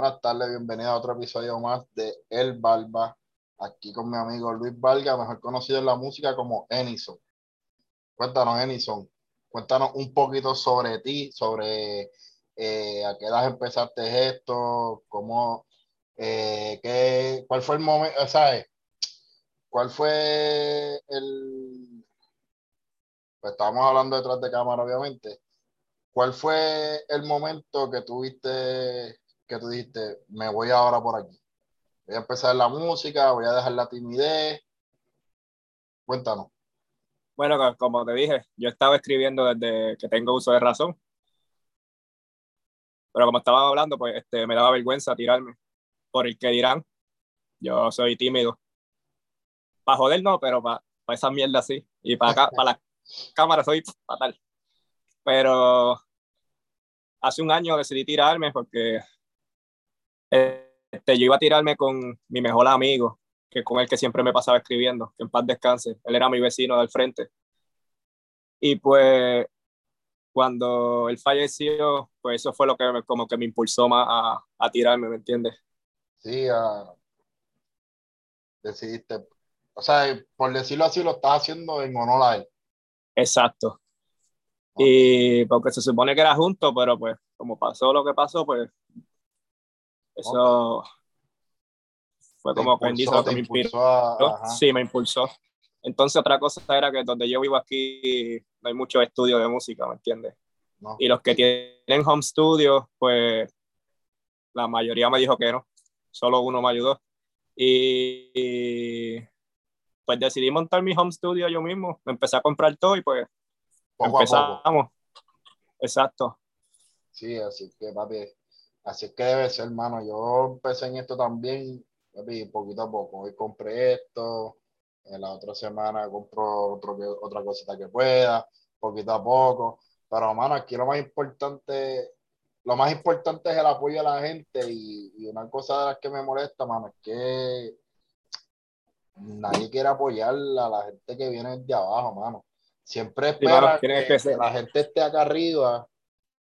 Buenas tardes, bienvenido a otro episodio más de El Barba, aquí con mi amigo Luis Valga, mejor conocido en la música como Enison. Cuéntanos, Enison, cuéntanos un poquito sobre ti, sobre eh, a qué edad empezaste esto, cómo, eh, qué, cuál fue el momento, ¿sabes? ¿Cuál fue el... Pues estábamos hablando detrás de cámara, obviamente. ¿Cuál fue el momento que tuviste que tú dijiste, me voy ahora por aquí? Voy a empezar la música, voy a dejar la timidez. Cuéntanos. Bueno, como te dije, yo estaba escribiendo desde que tengo uso de razón. Pero como estaba hablando, pues este, me daba vergüenza tirarme por el que dirán. Yo soy tímido. Para joder no, pero para, para esa mierda sí. Y para acá, para la cámara soy fatal. Pero hace un año decidí tirarme porque este, yo iba a tirarme con mi mejor amigo, que con el que siempre me pasaba escribiendo, que en paz descanse. Él era mi vecino del frente. Y pues cuando él falleció, pues eso fue lo que me, como que me impulsó más a, a tirarme, ¿me entiendes? Sí, uh, decidiste, o sea, por decirlo así, lo estás haciendo en honor a él. Exacto. Okay. Y porque se supone que era junto, pero pues como pasó lo que pasó, pues eso fue como lo que me. A, sí, me impulsó. Entonces otra cosa era que donde yo vivo aquí no hay mucho estudio de música, ¿me entiendes? No. Y los que tienen home studio, pues la mayoría me dijo que no, solo uno me ayudó. Y, y pues decidí montar mi home studio yo mismo, me empecé a comprar todo y pues poco empezamos. Exacto. Sí, así que papi, así es que debe ser, hermano. Yo empecé en esto también, poquito a poco. Hoy compré esto, en la otra semana compro otro, otra cosita que pueda, poquito a poco. Pero, hermano, aquí lo más importante, lo más importante es el apoyo de la gente y, y una cosa de las que me molesta, mano, es que nadie quiere apoyar a la gente que viene de abajo, mano. Siempre espera sí, que, que, la gente esté acá arriba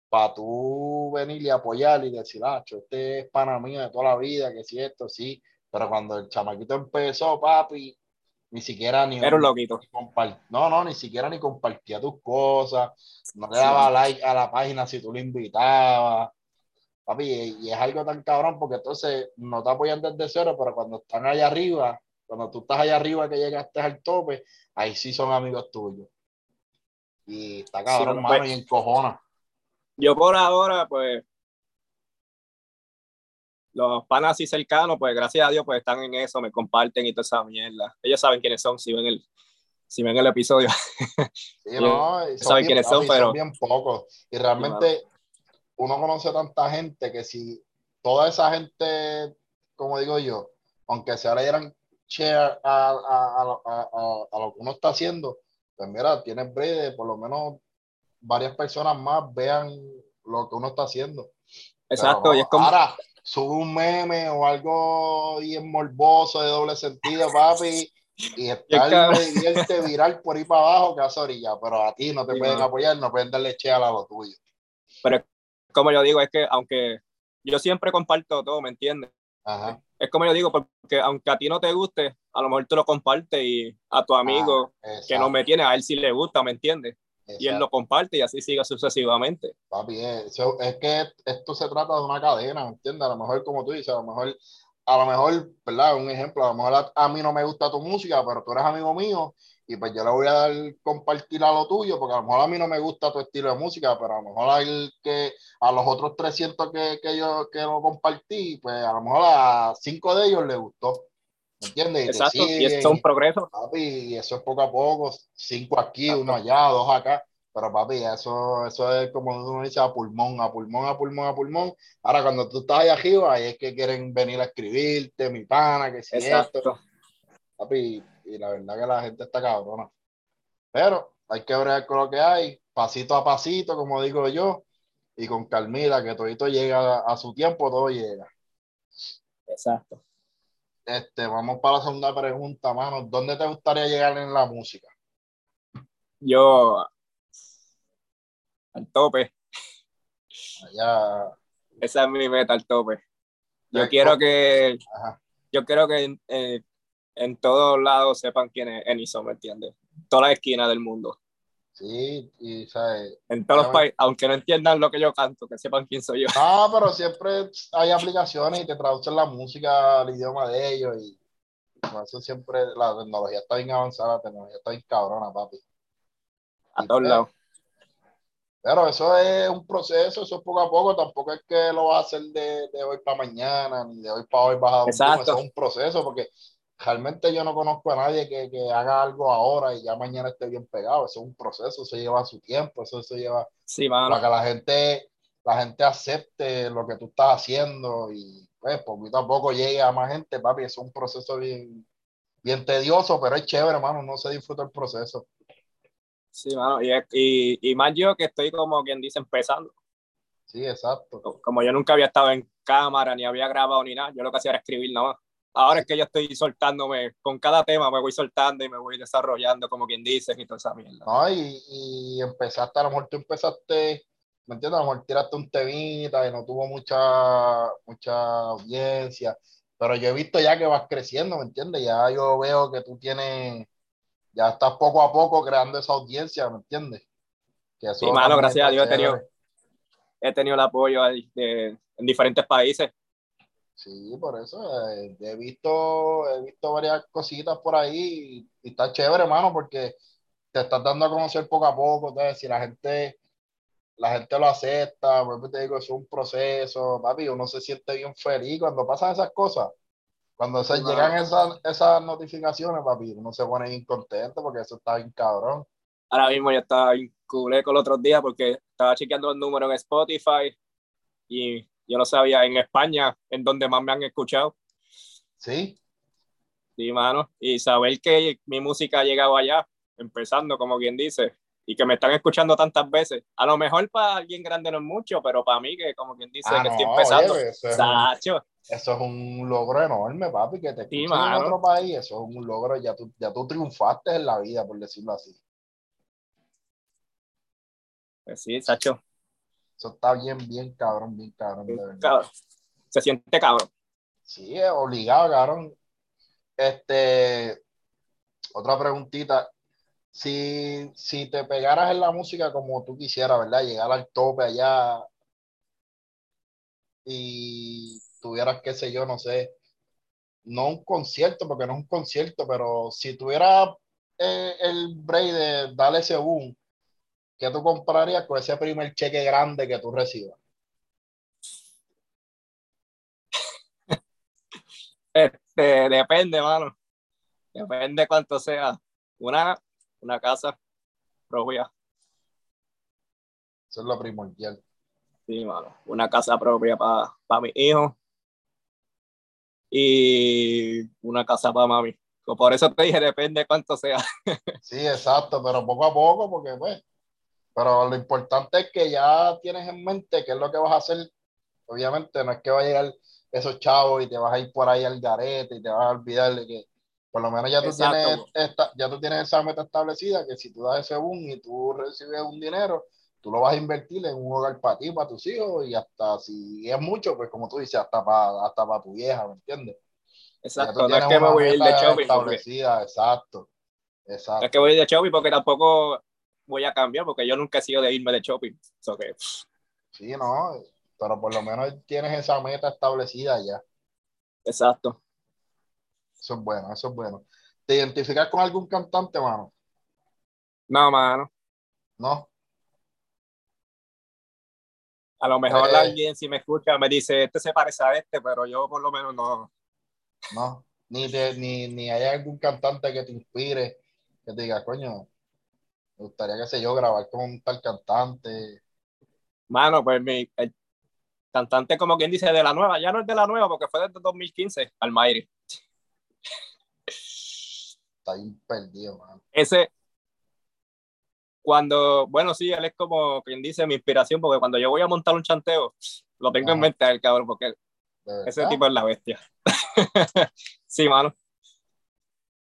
para tú venir y apoyar y decir, ah, este es pana mío de toda la vida, que si esto, sí. Pero cuando el chamaquito empezó, papi, ni siquiera ni, Era un loquito. Ni no, no, ni siquiera ni compartía tus cosas, no le daba sí. like a la página si tú lo invitabas. Papi, y, es algo tan cabrón porque entonces no te apoyan desde cero, pero cuando están allá arriba, cuando tú estás allá arriba que llegaste al tope, ahí sí son amigos tuyos. Y está cabrón, sí, mano, pues, y encojona. Yo por ahora, pues, los panas así cercanos, pues gracias a Dios, pues están en eso, me comparten y toda esa mierda. Ellos saben quiénes son, si ven el, si ven el episodio. Sí, no, saben bien, quiénes son, pero... Son bien pocos. Y realmente uno conoce tanta gente que si toda esa gente, como digo yo, aunque sea le dieran share a, a, a, a, lo que uno está haciendo, pues mira, tienes break de por lo menos varias personas más vean lo que uno está haciendo. Exacto, Pero, y es como... Ahora, sube un meme o algo bien morboso de doble sentido, papi, y está el divierte viral por ahí para abajo que hace orilla, pero a ti no te sí, pueden no. apoyar, no pueden darle che a lo tuyo. Pero como yo digo, es que aunque yo siempre comparto todo, ¿me entiendes? Ajá. Es como yo digo, porque aunque a ti no te guste, a lo mejor tú lo compartes y a tu amigo ah, que no me tiene, a él sí le gusta, ¿me entiendes? Exacto. y él lo comparte y así siga sucesivamente. Papi, es, es, que esto se trata de una cadena, ¿me entiendes? A lo mejor, como tú dices, a lo mejor, a lo mejor, ¿verdad? Un ejemplo, a lo mejor a, a, mí no me gusta tu música, pero tú eres amigo mío y pues yo le voy a dar compartir a lo tuyo, porque a lo mejor a mí no me gusta tu estilo de música, pero a lo mejor a, el que, a los otros 300 que, que yo que lo compartí, pues a lo mejor a cinco de ellos les gustó. ¿Me entiendes? Y Exacto, siguen, y eso es un progreso. Papi, y eso es poco a poco, cinco aquí, Exacto. uno allá, dos acá. Pero papi, eso, eso es como uno dice a pulmón, a pulmón, a pulmón, a pulmón. Ahora cuando tú estás allá arriba, ahí es que quieren venir a escribirte, mi pana, que si Exacto. esto. Papi, y la verdad que la gente está cabrona. Pero hay que ver con lo que hay, pasito a pasito, como digo yo, y con calmita, que todito llega a su tiempo, todo llega. Exacto. Este, vamos para la segunda pregunta, mano. ¿Dónde te gustaría llegar en la música? Yo al tope. Allá. Esa es mi meta, al tope. Yo quiero que, yo quiero que eh, en todos lados sepan quién es Enison, ¿me entiendes? Todas las esquinas del mundo. Sí, y sabes. En todos los países, aunque no entiendan lo que yo canto, que sepan quién soy yo. No, pero siempre hay aplicaciones y te traducen la música al idioma de ellos y por eso siempre la tecnología está bien avanzada, la tecnología está bien cabrona, papi. A todos pues, lados. Pero eso es un proceso, eso es poco a poco, tampoco es que lo vas a hacer de, de hoy para mañana, ni de hoy para hoy bajado. Eso es un proceso, porque realmente yo no conozco a nadie que, que, haga algo ahora y ya mañana esté bien pegado. Eso es un proceso, eso lleva su tiempo, eso, eso lleva sí, para que la gente, la gente acepte lo que tú estás haciendo y pues poquito a poco llegue a más gente, papi. Eso es un proceso bien, bien tedioso, pero es chévere, hermano, no se disfruta el proceso. Sí, mano, y, y, y más yo que estoy como quien dice empezando. Sí, exacto. Como yo nunca había estado en cámara, ni había grabado ni nada, yo lo que hacía era escribir nada más ahora es que yo estoy soltándome, con cada tema me voy soltando y me voy desarrollando, como quien dice, y toda esa mierda. No, y, y empezaste, a lo mejor tú empezaste, ¿me entiendes? A lo mejor tiraste un temita y no tuvo mucha, mucha audiencia, pero yo he visto ya que vas creciendo, ¿me entiendes? Ya yo veo que tú tienes, ya estás poco a poco creando esa audiencia, ¿me entiendes? Que sí, mano, gracias a Dios he tenido, he tenido el apoyo de, en diferentes países Sí, por eso eh, he visto, he visto varias cositas por ahí y, está chévere, hermano, porque te estás dando a conocer poco a poco. Entonces, si la gente, la gente lo acepta, te digo, es un proceso, papi, uno se siente bien feliz cuando pasan esas cosas. Cuando se llegan esas, esas notificaciones, papi, uno se pone bien contento porque eso está bien cabrón. Ahora mismo yo estaba vinculé con el otro día porque estaba chequeando el número en Spotify y yo no sabía en España en donde más me han escuchado. Sí. Sí, mano. Y saber que mi música ha llegado allá, empezando, como quien dice, y que me están escuchando tantas veces. A lo mejor para alguien grande no es mucho, pero para mí, que como quien dice, ah, que estoy empezando. eso, es un, eso, es un, logro enorme, papi, que te escuchen en otro país. Eso es un logro, ya tú, ya tú triunfaste en la vida, por decirlo así. Pues sí, Sacho. Eso está bien, bien cabrón, bien cabrón. Se siente cabrón. Sí, es obligado, cabrón. Este, otra preguntita. Si, si te pegaras en la música como tú quisieras, ¿verdad? Llegar al tope allá y tuvieras, qué sé yo, no sé, no un concierto, porque no es un concierto, pero si tuviera eh, el break de darle ese boom, ¿qué tú comprarías con ese primer cheque grande que tú recibas? Este, depende, mano. Depende cuánto sea. Una, una casa propia. Eso es lo primordial. Sí, mano. Una casa propia para pa mi hijo. Y una casa para mami. Por eso te dije, depende cuánto sea. Sí, exacto, pero poco a poco, porque pues pero lo importante es que ya tienes en mente qué es lo que vas a hacer. Obviamente no es que va a llegar esos chavos y te vas a ir por ahí al garete y te vas a olvidar de que por lo menos ya tú, tienes esta, ya tú tienes esa meta establecida que si tú das ese boom y tú recibes un dinero, tú lo vas a invertir en un hogar para ti, para tus hijos y hasta si es mucho, pues como tú dices, hasta para, hasta para tu vieja, ¿me entiendes? Exacto, no es que me voy a ir de shopping. Establecida, exacto, exacto. es que voy a ir de shopping porque tampoco voy a cambiar porque yo nunca he sido de irme de shopping. que, sí, no, pero por lo menos tienes esa meta establecida ya. Exacto. Eso es bueno, eso es bueno. ¿Te identificas con algún cantante, mano? No, mano. No. A lo mejor eh, alguien, si me escucha, me dice, este se parece a este, pero yo por lo menos no. No, ni, ni, ni hay algún cantante que te inspire, que te diga, coño, me gustaría, qué sé yo, grabar con un tal cantante. Mano, pues mi el cantante, como quien dice, de la nueva, ya no es de la nueva, porque fue desde 2015, Almairi. Está bien perdido, mano. Ese, cuando, bueno, sí, él es como quien dice mi inspiración, porque cuando yo voy a montar un chanteo, lo tengo en mente el cabrón, porque ese tipo es la bestia. sí, mano.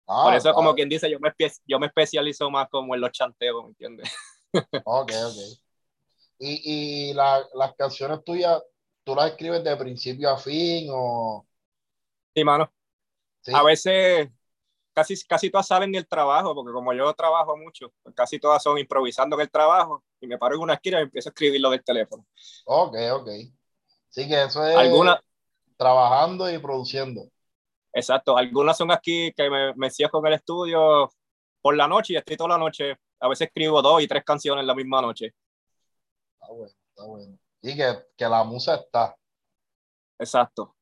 Por eso, como quien dice, yo me, yo me especializo más como en los chanteos, ¿me entiendes? ok, ok. Y, y las canciones tuyas, tú las escribes de principio a fin o... Sí, mano. A veces casi, casi todas salen del trabajo, porque como yo trabajo mucho, pues casi todas son improvisando en el trabajo y me paro en una esquina y empiezo a escribirlo del teléfono. Ok, ok. Sí, que eso es ¿Alguna? trabajando y produciendo. Exacto. Algunas son aquí que me, me cierro con el estudio por la noche y estoy toda la noche. A veces escribo dos y tres canciones la misma noche. Está bueno, está bueno. Y que, que la musa está. Exacto.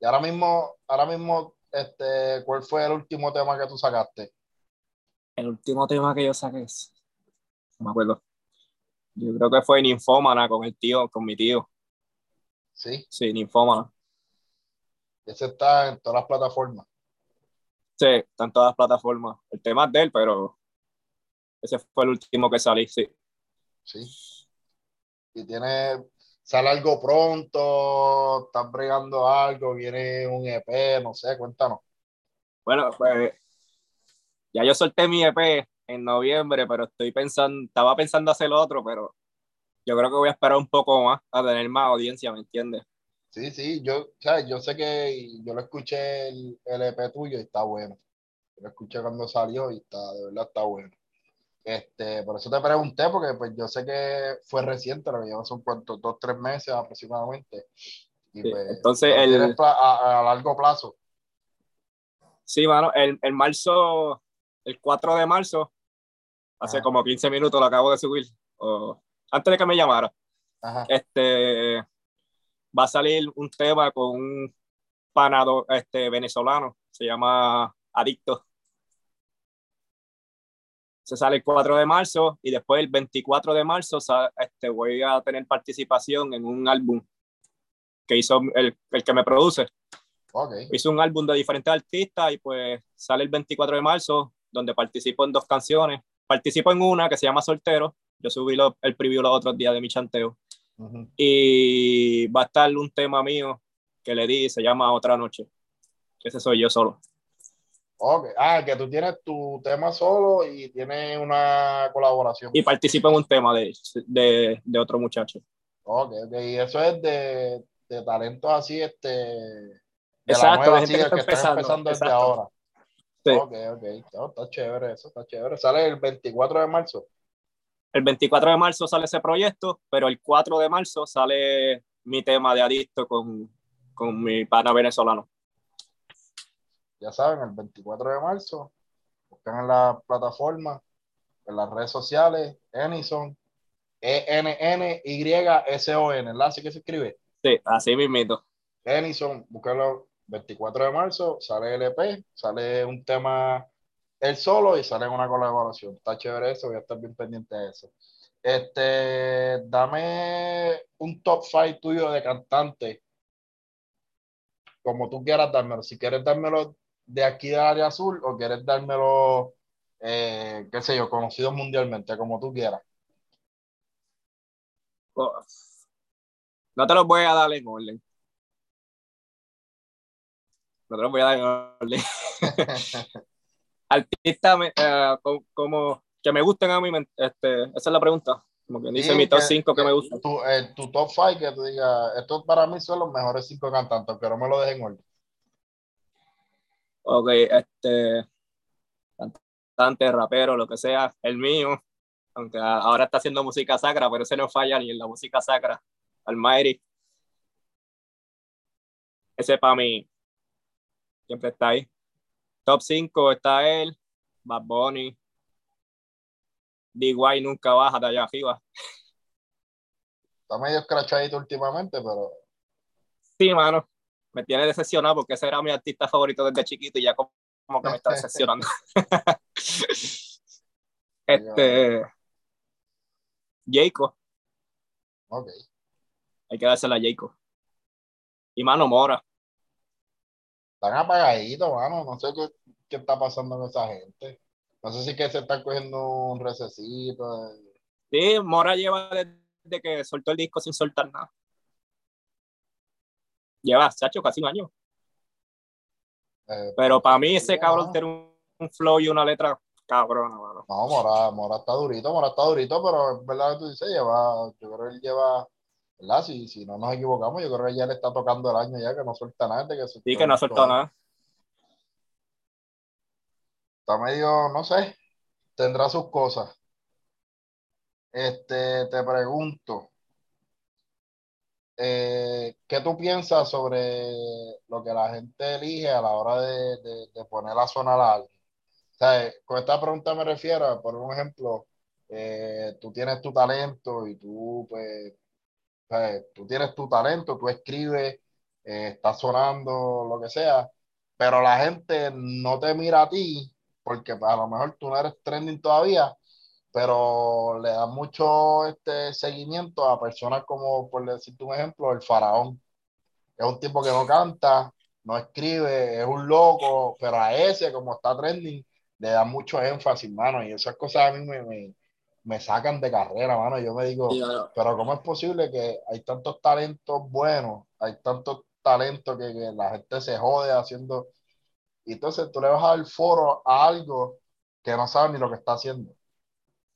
Y ahora mismo, ahora mismo este, ¿cuál fue el último tema que tú sacaste? El último tema que yo saqué es, no me acuerdo. Yo creo que fue Ninfómana con el tío, con mi tío. Sí. Sí, Ninfómana. Ese está en todas las plataformas. Sí, está en todas las plataformas. El tema es de él, pero ese fue el último que salí, sí. Sí. Y tiene, sale algo pronto, estás bregando algo, viene un EP, no sé, cuéntanos. Bueno, pues ya yo solté mi EP en noviembre, pero estoy pensando, estaba pensando hacer otro, pero yo creo que voy a esperar un poco más a tener más audiencia, ¿me entiendes? Sí, sí, yo, ¿sabes? yo sé que yo lo escuché el, el EP tuyo y está bueno. lo escuché cuando salió y está, de verdad está bueno. Este, por eso te pregunté, porque pues yo sé que fue reciente, lo que lleva son cuantos, dos, tres meses aproximadamente. Y pues, entonces, el, a, largo plazo. Sí, mano, el, el marzo, el 4 de marzo, hace como 15 minutos lo acabo de subir, o, antes de que me llamara. Este, va a salir un tema con un panado este, venezolano, se llama Adicto se sale el 4 de marzo y después el 24 de marzo este, voy a tener participación en un álbum que hizo el, el que me produce. Okay. Hizo un álbum de diferentes artistas y pues sale el 24 de marzo donde participo en dos canciones. Participo en una que se llama Soltero. Yo subí el preview los otros días de mi chanteo. Y va a estar un tema mío que le di, se llama Otra Noche. Ese soy yo solo. Ah, que tú tienes tu tema solo y tienes una colaboración. Y participo en un tema de, de, de otro muchacho. Ok, ok. Y eso es de, de talentos así, este. De Exacto, la gente que, está empezando, desde ahora. Sí. Ok, ok. está chévere eso, está chévere. Sale el 24 de marzo. El 24 de marzo sale ese proyecto, pero el 4 de marzo sale mi tema de adicto con, con mi pana venezolano ya saben, el 24 de marzo, buscan en la plataforma, en las redes sociales, Enison, E-N-N-Y-S-O-N, ¿verdad? Así que se escribe. Sí, así mismito. Enison, búscalo 24 de marzo, sale el EP, sale un tema él solo y sale una colaboración. Está chévere eso, voy a estar bien pendiente de eso. Este, dame un top 5 tuyo de cantante, como tú quieras dármelo. Si quieres dármelo de aquí del área azul o quieres dármelo, eh, qué sé yo, conocido mundialmente, como tú quieras? No te los voy a dar en orden. No te los voy a dar en orden. Artista eh, como, que me gusten a mí, este, esa es la pregunta. Como que dice mi top 5 que, me gustan. Tu, eh, tu top 5 que tú digas, estos para mí son los mejores 5 cantantes, pero no me lo dejen en orden. Ok, este, cantante, rapero, lo que sea, el mío, aunque ahora está haciendo música sacra, pero ese no falla ni en la música sacra, Almighty. Ese para mí siempre está ahí. Top 5 está él, Bad Bunny, DY nunca baja de allá arriba. Está medio escrachadito últimamente, pero. Sí, mano me tiene decepcionado porque ese era mi artista favorito desde chiquito y ya como, que me está decepcionando. este. Jacob. Ok. Hay que dársela a Jacob. Y Mano Mora. Están apagaditos, mano. No sé qué, qué, está pasando con esa gente. No sé si que se están cogiendo un recesito. Sí, Mora lleva desde que soltó el disco sin soltar nada lleva, chacho, casi un año. Eh, Pero para mí ese cabrón tiene un, flow y una letra cabrona, mano. No, Mora, Mora está durito, Mora está durito, pero es verdad que tú dices, lleva, yo creo que él lleva ¿verdad? Si, si no nos equivocamos, yo creo que ya le está tocando el año ya que no suelta nada. Que sí, que no suelta nada. Está medio, no sé, tendrá sus cosas. Este, te pregunto, eh, ¿qué tú piensas sobre lo que la gente elige a la hora de, de, poner la zona larga? O sea, con esta pregunta me refiero, por un ejemplo, eh, tú tienes tu talento y tú, pues, tú tienes tu talento, tú escribes, eh, estás sonando, lo que sea, pero la gente no te mira a ti porque a lo mejor tú no eres trending todavía, pero le da mucho este seguimiento a personas como, por decirte un ejemplo, el faraón. Es un tipo que no canta, no escribe, es un loco, pero a ese, como está trending, le da mucho énfasis, mano, y esas cosas a mí me, me, sacan de carrera, mano. Yo me digo, pero ¿cómo es posible que hay tantos talentos buenos, hay tantos talentos que, que la gente se jode haciendo y entonces tú le vas a dar foro a algo que no sabe ni lo que está haciendo.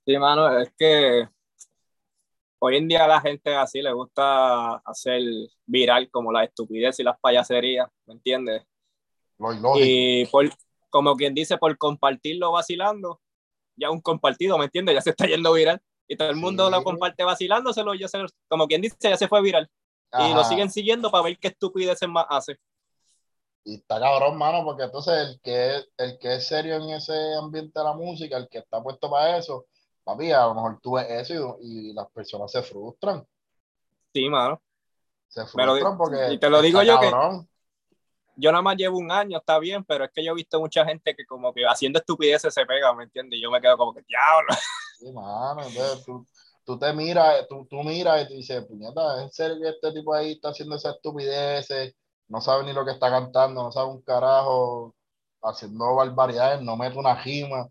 Sí, mano, es que hoy en día a la gente así le gusta hacer viral como la estupidez y las payaserías, ¿me entiendes? Y por, como quien dice, por compartirlo vacilando, ya un compartido, ¿me entiendes? Ya se está yendo viral. Y todo el mundo lo comparte vacilándoselo, ya se, como quien dice, ya se fue viral. Y lo siguen siguiendo para ver qué estupideces más hace. Y está cabrón, mano, porque entonces el que, el que es serio en ese ambiente de la música, el que está puesto para eso, papi, a lo mejor tú ves eso y, las personas se frustran. Sí, mano. Se frustran porque. Y te lo digo yo que. Yo nada más llevo un año, está bien, pero es que yo he visto mucha gente que, como que haciendo estupideces se pega, ¿me entiendes? Y yo me quedo como que, diablo. Sí, mano, entonces tú, tú te miras, tú, tú miras y tú dices, puñeta, ¿es serio que este tipo ahí está haciendo esas estupideces? no sabe ni lo que está cantando, no sabe un carajo, haciendo barbaridades, no mete una rima.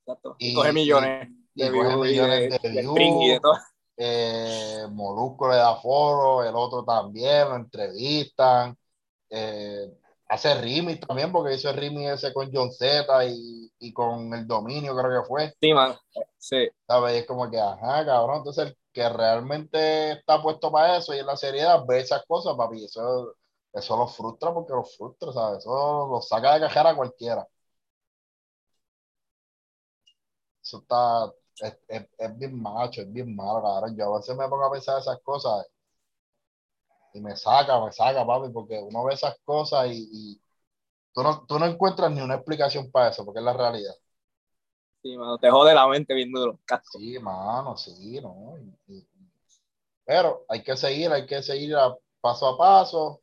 Exacto. Y, coge millones. Y, de coge millones de, views. Eh, Molusco le da foro, el otro también, lo entrevistan. Eh, hace Rimi también, porque hizo el Rimi ese con John Z y, y, con el dominio, creo que fue. Sí, man. Sí. ¿Sabes? Es como que, ajá, cabrón. Entonces, el que realmente está puesto para eso y en la seriedad ve esas cosas, papi. Eso eso lo frustra porque lo frustra, ¿sabes? Eso lo saca de cajera a cualquiera. Eso está, es, bien macho, es bien malo, cabrón. Yo a veces me pongo a pensar esas cosas y me saca, me saca, papi, porque uno ve esas cosas y, tú, no, tú no encuentras ni una explicación para eso, porque es la realidad. Sí, mano, te jode la mente bien duro. Sí, mano, sí, no. pero hay que seguir, hay que seguir a paso a paso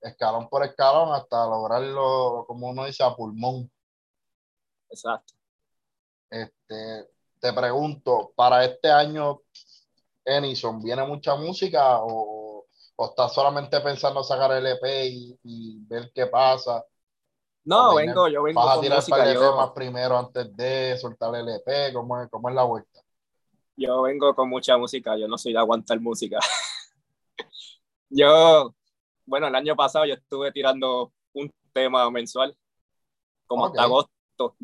escalón por escalón hasta lograrlo, como uno dice, a pulmón. Exacto. Este, te pregunto, para este año, Enison, ¿viene mucha música o, o estás solamente pensando sacar el EP y, ver qué pasa? No, vengo, yo vengo ¿Vas a tirar música, yo... primero antes de soltar el EP? ¿Cómo es, ¿Cómo es la vuelta? Yo vengo con mucha música, yo no soy de aguantar música. yo bueno, el año pasado yo estuve tirando un tema mensual, como hasta agosto.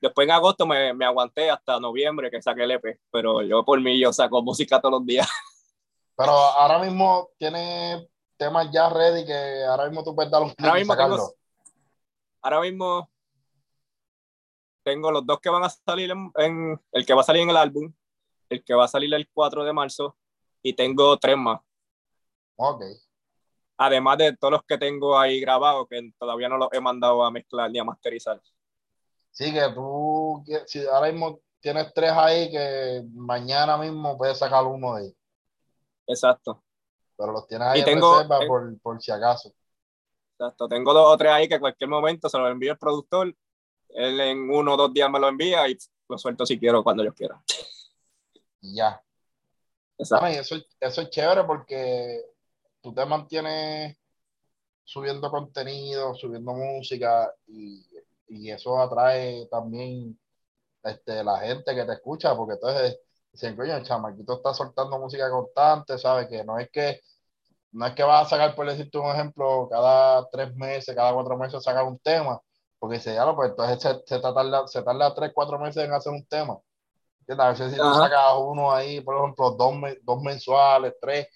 después en agosto me, me, aguanté hasta noviembre que saqué el EP, pero yo por mí yo saco música todos los días. Pero ahora mismo tiene temas ya ready que ahora mismo tú puedes dar un ahora mismo Tengo, ahora mismo tengo los dos que van a salir en, en, el que va a salir en el álbum, el que va a salir el 4 de marzo y tengo tres más. Ok además de todos los que tengo ahí grabados que todavía no los he mandado a mezclar ni a masterizar. Sí, que tú, si ahora mismo tienes tres ahí, que mañana mismo puedes sacar uno de ellos. Exacto. Pero los tienes ahí en reserva por, por, si acaso. Exacto. Tengo dos o tres ahí que en cualquier momento se los envío el productor. Él en uno o dos días me lo envía y lo suelto si quiero, cuando yo quiera. ya. Exacto. eso, eso es chévere porque tú te mantienes subiendo contenido, subiendo música y, eso atrae también este, la gente que te escucha, porque entonces dicen, coño, el chamaquito está soltando música constante, ¿sabes? Que no es que no es que vas a sacar, por decirte un ejemplo, cada tres meses, cada cuatro meses sacar un tema, porque si ya lo, pues entonces se, se, tarda, se tarda tres, cuatro meses en hacer un tema. A veces si tú sacas uno ahí, por ejemplo, dos, dos mensuales, tres,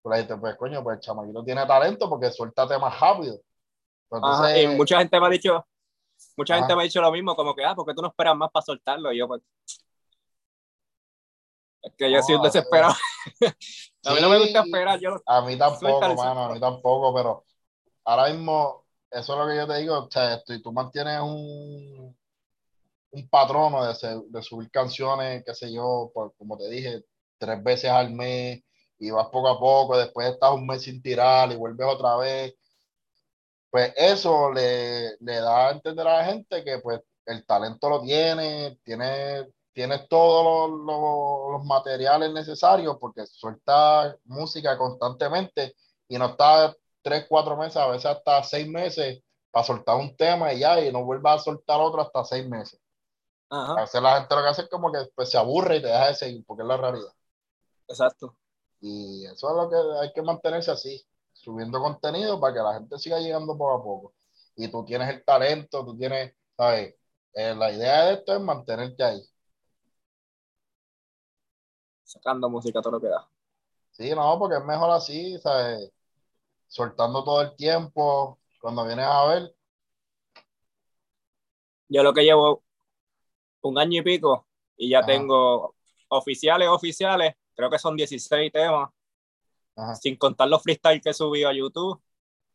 pues ahí te pues coño, pues el chamaquito tiene talento porque suelta temas rápido. Pues y mucha gente me ha dicho, mucha gente me ha dicho lo mismo, como que, ah, porque tú no esperas más para soltarlo? Y yo, pues, es que yo soy un desesperado. a mí no me gusta esperar. Yo a mí tampoco, mano, a mí tampoco, pero ahora mismo, eso es lo que yo te digo, o sea, tú, tú mantienes un, un patrono de, de, subir canciones, qué sé yo, por, como te dije, tres veces al mes y vas poco a poco, después estás un mes sin tirar y vuelves otra vez. Pues eso le, le da a entender a la gente que pues el talento lo tiene, tiene tienes todos los, materiales necesarios porque suelta música constantemente y no está tres, cuatro meses, a veces hasta seis meses para soltar un tema y ya, y no vuelva a soltar otro hasta seis meses. A veces la gente lo que hace es como que pues, se aburre y te deja de seguir, porque es la realidad. Exacto. Y eso es lo que hay que mantenerse así, subiendo contenido para que la gente siga llegando poco a poco. Y tú tienes el talento, tú tienes, ¿sabes? Eh, la idea de esto es mantenerte ahí sacando música todo lo que da. Sí, no, porque es mejor así, ¿sabes? Soltando todo el tiempo, cuando vienes a ver. Yo lo que llevo un año y pico y ya tengo oficiales, oficiales, creo que son 16 temas, sin contar los freestyle que he subido a YouTube,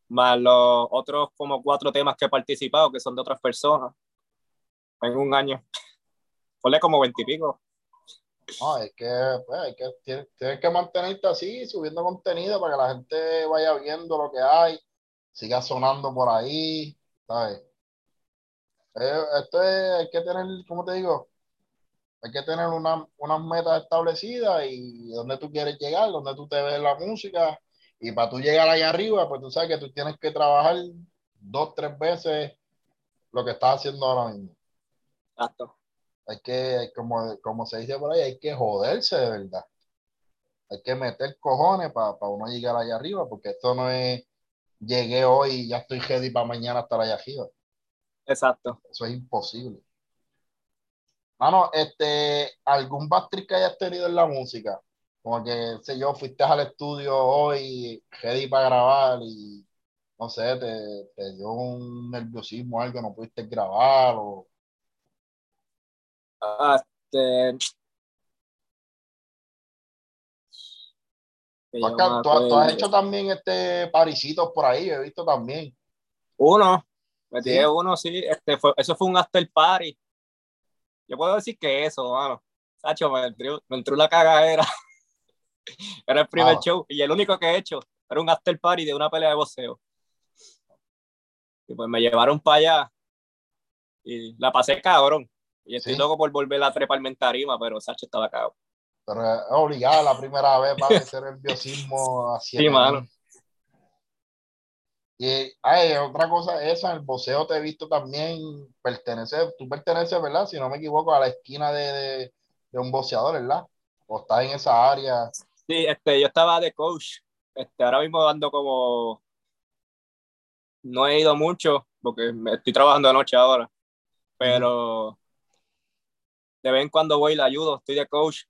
más los otros como cuatro temas que he participado, que son de otras personas, en un año. Ponle como 20 y pico. No, es que, pues, hay que tienes, que mantenerte así, subiendo contenido para que la gente vaya viendo lo que hay, siga sonando por ahí, ¿sabes? Eh, esto es, hay que tener, ¿cómo te digo? Hay que tener una, unas metas establecidas y donde tú quieres llegar, donde tú te ves la música. Y para tú llegar allá arriba, pues tú sabes que tú tienes que trabajar dos, tres veces lo que estás haciendo ahora mismo. Exacto hay que, como, como se dice por ahí, hay que joderse de verdad. Hay que meter cojones para uno llegar allá arriba, porque esto no es llegué hoy y ya estoy ready para mañana estar allá arriba. Exacto. Eso es imposible. Mano, este, ¿algún backtrip que hayas tenido en la música? Como que, sé yo, fuiste al estudio hoy, ready para grabar y, no sé, te, te dio un nerviosismo, algo, no pudiste grabar o este, tú, has hecho también este parisitos por ahí, he visto también. Uno, me tiré uno, sí, este fue, eso fue un after party. Yo puedo decir que eso, mano. Sacho, me entró, me entró la cagadera. era el primer ah. show y el único que he hecho era un after party de una pelea de boxeo. Y pues me llevaron para allá y la pasé cabrón. Y estoy loco por volver a trepar en tarima, pero Sacho estaba cagado. Pero es obligada la primera vez para hacer el biosismo así. Sí, mano. Y hay otra cosa, esa, el boxeo te he visto también pertenecer, tú perteneces, ¿verdad? Si no me equivoco, a la esquina de, de, un boxeador, ¿verdad? O estás en esa área. Sí, este, yo estaba de coach. Este, ahora mismo ando como. No he ido mucho porque me estoy trabajando de noche ahora. Pero de vez en cuando voy y le ayudo, estoy de coach.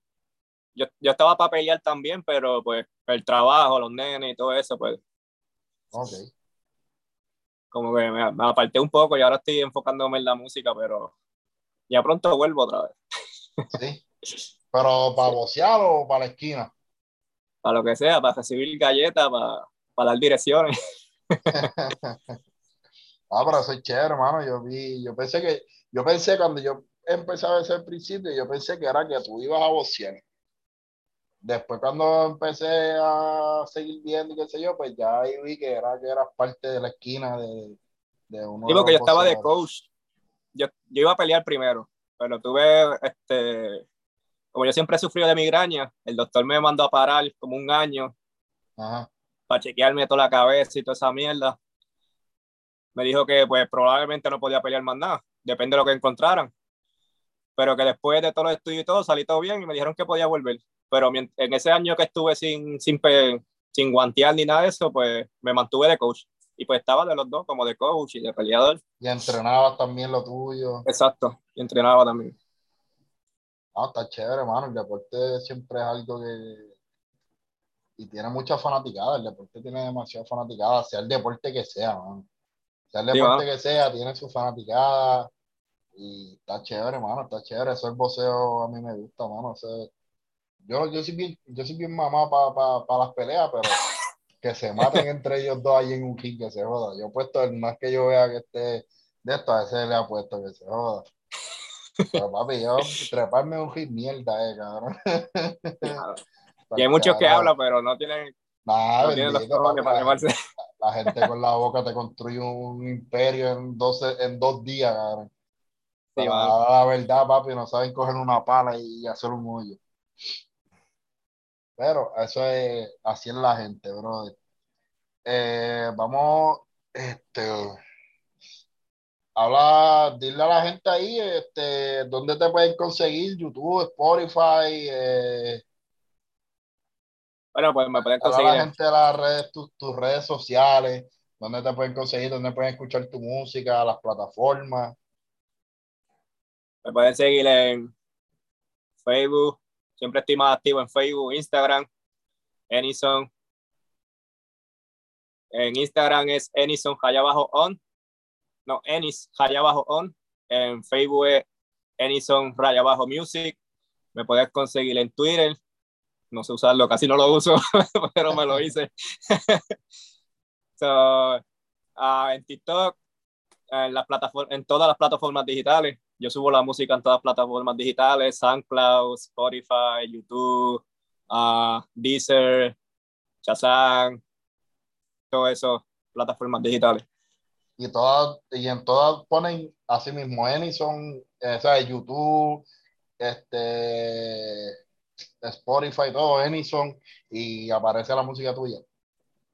Yo, yo estaba para pelear también, pero pues el trabajo, los nenes y todo eso, pues. Ok. Como que me, aparté un poco y ahora estoy enfocándome en la música, pero ya pronto vuelvo otra vez. Sí. Pero para bocear o para la esquina. Para lo que sea, para recibir galletas, para, para dar direcciones. ah, pero soy chévere, hermano. Yo vi, yo pensé que, yo pensé cuando yo empezaba desde el principio, yo pensé que era que tú ibas a boxear. Después cuando empecé a seguir viendo y qué sé yo, pues ya ahí vi que era que eras parte de la esquina de, de uno. Digo que yo estaba de coach. Yo, yo iba a pelear primero, pero tuve, este, como yo siempre he sufrido de migraña, el doctor me mandó a parar como un año para chequearme toda la cabeza y toda esa mierda. Me dijo que pues probablemente no podía pelear más nada, depende de lo que encontraran pero que después de todos los estudios y todo salí todo bien y me dijeron que podía volver. Pero en ese año que estuve sin, sin, sin guantear ni nada de eso, pues me mantuve de coach. Y pues estaba de los dos, como de coach y de peleador. Y entrenaba también lo tuyo. Exacto, y entrenaba también. No, está chévere, hermano. El deporte siempre es algo que. Y tiene mucha fanaticada. El deporte tiene demasiada fanaticada, sea el deporte que sea, mano. Sea el deporte que sea, tiene su fanaticada. Y está chévere, hermano. Está chévere. Eso el boxeo a mí me gusta, mano. yo, yo soy bien, yo soy bien mamá para las peleas, pero que se maten entre ellos dos ahí en un ring que se joda. Yo he puesto el más que yo vea que esté de esto, a ese le ha puesto que se joda. Pero papi, yo treparme un hit mierda, eh, cabrón. y hay muchos que hablan, pero no tienen. Nada, no tienen los para la, la, gente con la boca te construye un imperio en, 12, en dos días, cabrón. Sí, la verdad, papi, no saben coger una pala y hacer un hoyo. Pero eso es, así es la gente, bro. Eh, vamos, este, habla, dile a la gente ahí, este, dónde te pueden conseguir, YouTube, Spotify, eh, bueno, pues me pueden conseguir. A la gente de las redes, tus, redes sociales, dónde te pueden conseguir, dónde pueden escuchar tu música, las plataformas. Me pueden seguir en Facebook, siempre estoy más activo en Facebook, Instagram, Enison. En Instagram es Enison allá abajo on no, Enis, raya abajo on. En Facebook es Enison, raya abajo music. Me puedes conseguir en Twitter. No sé usarlo, casi no lo uso, pero me lo hice. so, uh, en TikTok, en, las en todas las plataformas digitales. Yo subo la música en todas las plataformas digitales, SoundCloud, Spotify, YouTube, uh, Deezer, Shazam, todo eso, plataformas digitales y todas y en todas ponen así mismo Enison, eh, o sea, YouTube, este Spotify, todo Enison y aparece la música tuya.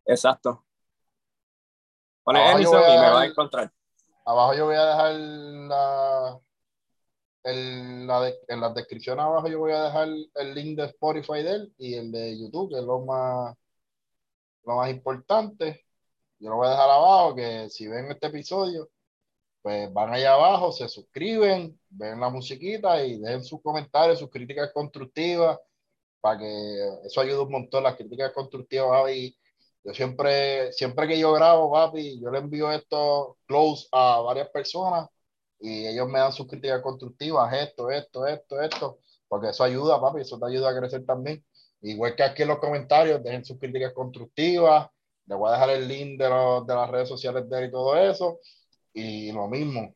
Exacto. Pone Enison y me va a encontrar. Abajo yo voy a dejar la en la, en la descripción abajo yo voy a dejar el link de Spotify de él y el de YouTube, que es lo más, lo más importante. Yo lo voy a dejar abajo, que si ven este episodio, pues van allá abajo, se suscriben, ven la musiquita y dejen sus comentarios, sus críticas constructivas, para que eso ayude un montón, las críticas constructivas, y Yo siempre, siempre que yo grabo, papi, yo le envío esto close a varias personas y ellos me dan sus críticas constructivas, esto, esto, esto, esto, porque eso ayuda, papi, eso te ayuda a crecer también. Igual que aquí en los comentarios, dejen sus críticas constructivas, le voy a dejar el link de, de las redes sociales de él y todo eso. Y lo mismo,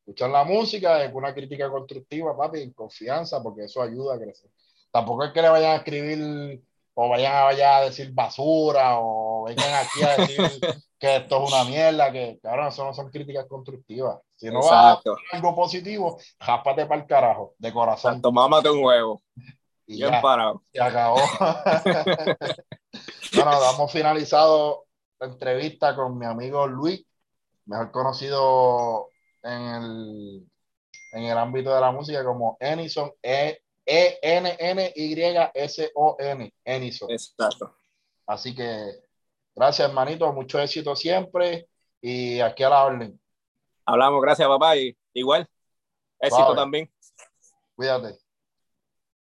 escuchar la música es una crítica constructiva, papi, en confianza, porque eso ayuda a crecer. Tampoco es que le vayan a escribir o vayan a, vayan a decir basura o vengan aquí a decir que esto es una mierda, que claro, eso no son críticas constructivas. Si no va a algo positivo, jápate para el carajo, de corazón. Mámate un huevo. Y Bien ya, parado. Se acabó. bueno, damos finalizado la entrevista con mi amigo Luis, mejor conocido en el, en el ámbito de la música como Enison, E, e N N Y S O N, Enison. Exacto. Así que gracias, hermanito, mucho éxito siempre y aquí a la orden. Hablamos, gracias, papá, y igual, éxito también. Cuídate.